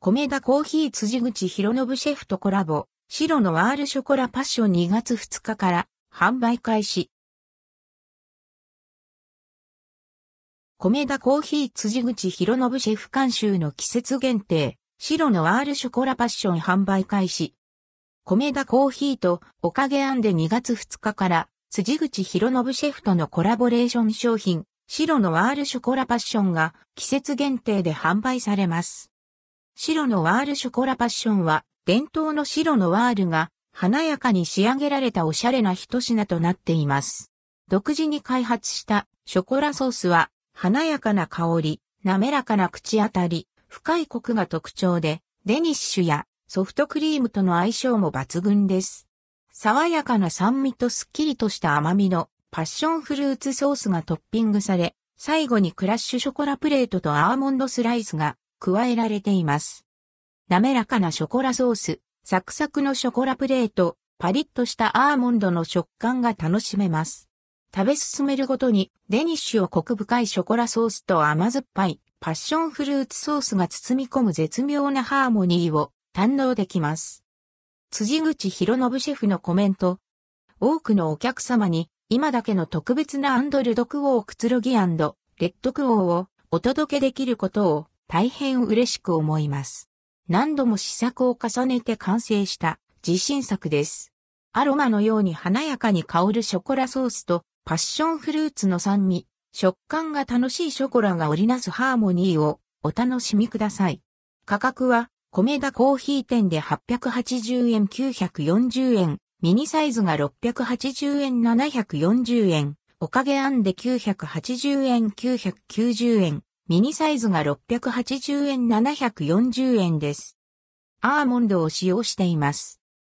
米田コーヒー辻口博信シェフとコラボ、白のワールショコラパッション2月2日から販売開始。米田コーヒー辻口博信シェフ監修の季節限定、白のワールショコラパッション販売開始。米田コーヒーとおかげあんで2月2日から辻口博信シェフとのコラボレーション商品、白のワールショコラパッションが季節限定で販売されます。白のワールショコラパッションは、伝統の白のワールが華やかに仕上げられたおしゃれな一品となっています。独自に開発したショコラソースは、華やかな香り、滑らかな口当たり、深いコクが特徴で、デニッシュやソフトクリームとの相性も抜群です。爽やかな酸味とすっきりとした甘みのパッションフルーツソースがトッピングされ、最後にクラッシュショコラプレートとアーモンドスライスが加えられています。滑らかなショコラソース、サクサクのショコラプレート、パリッとしたアーモンドの食感が楽しめます。食べ進めるごとにデニッシュをコク深いショコラソースと甘酸っぱいパッションフルーツソースが包み込む絶妙なハーモニーを堪能できます。辻口博信シェフのコメント。多くのお客様に今だけの特別なアンドルドクオーくつろぎレッドクオーをお届けできることを大変嬉しく思います。何度も試作を重ねて完成した自信作です。アロマのように華やかに香るショコラソースとパッションフルーツの酸味、食感が楽しいショコラが織りなすハーモニーをお楽しみください。価格は、米田コーヒー店で880円940円、ミニサイズが680円740円、おかげあんで980円990円、ミニサイズが680円740円です。アーモンドを使用しています。